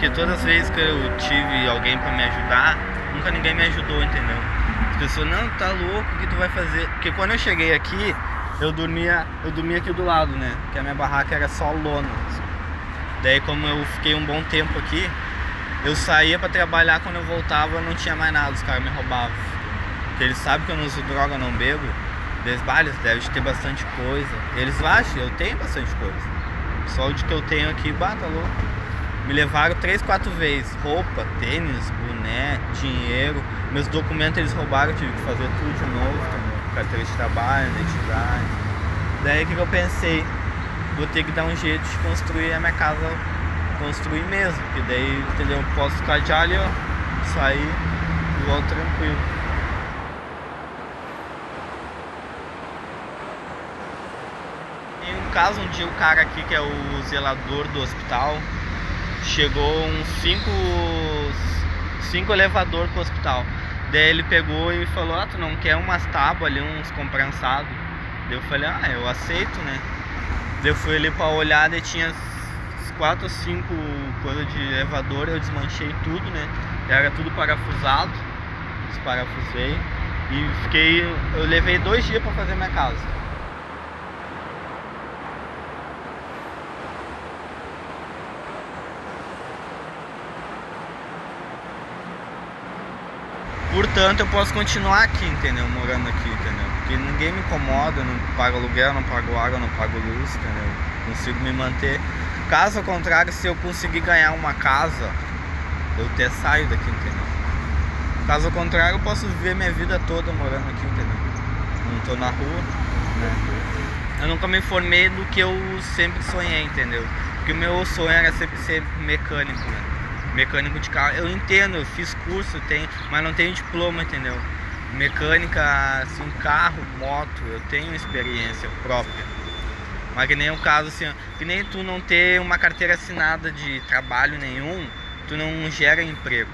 Porque todas as vezes que eu tive alguém pra me ajudar, nunca ninguém me ajudou, entendeu? As pessoas, não, tá louco, o que tu vai fazer? Porque quando eu cheguei aqui, eu dormia, eu dormia aqui do lado, né? Porque a minha barraca era só lona. assim. Daí como eu fiquei um bom tempo aqui, eu saía pra trabalhar, quando eu voltava não tinha mais nada, os caras me roubavam. Porque eles sabem que eu não uso droga, não bebo. Eles, devem ter bastante coisa. Eles acham, eu tenho bastante coisa. Só o de que eu tenho aqui, bata louco. Me levaram três, quatro vezes. Roupa, tênis, boné, dinheiro. Meus documentos eles roubaram, tive que fazer tudo de novo, entendeu? carteira de trabalho, identidade. Daí que que eu pensei? Vou ter que dar um jeito de construir a minha casa, construir mesmo. Porque daí, entendeu? Eu posso ficar de ali, ó, sair e volto tranquilo. Em um caso, um dia o cara aqui, que é o zelador do hospital, chegou uns cinco, cinco elevador pro hospital. Daí ele pegou e falou, ah, tu não quer umas tábuas ali, uns comprensados? Daí eu falei, ah, eu aceito, né? Daí eu fui ali pra olhar, daí tinha quatro ou cinco coisas de elevador, eu desmanchei tudo, né? Era tudo parafusado, desparafusei e fiquei, eu levei dois dias pra fazer minha casa. Portanto, eu posso continuar aqui, entendeu? Morando aqui, entendeu? Porque ninguém me incomoda, não pago aluguel, não pago água, não pago luz, entendeu? Consigo me manter. Caso contrário, se eu conseguir ganhar uma casa, eu até saio daqui, entendeu? Caso contrário, eu posso viver minha vida toda morando aqui, entendeu? Não tô na rua, né? Eu nunca me formei do que eu sempre sonhei, entendeu? Porque o meu sonho era sempre ser mecânico, né? Mecânico de carro. Eu entendo, eu fiz curso, tenho, mas não tenho diploma, entendeu? Mecânica, assim, carro, moto, eu tenho experiência própria. Mas que nem o caso assim, que nem tu não ter uma carteira assinada de trabalho nenhum, tu não gera emprego?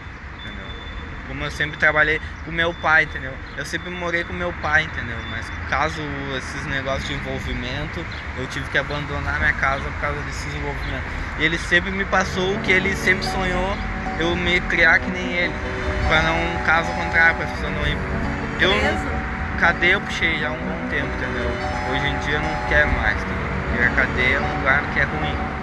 Como eu sempre trabalhei com meu pai, entendeu? Eu sempre morei com meu pai, entendeu? Mas caso esses negócios de envolvimento, eu tive que abandonar minha casa por causa desses envolvimentos. E ele sempre me passou o que ele sempre sonhou, eu me criar que nem ele. Para não, caso contrário, pra pessoa não ir. Eu, cadeia eu puxei já há um bom tempo, entendeu? Hoje em dia eu não quero mais, entendeu? Porque a cadeia é um lugar que é ruim.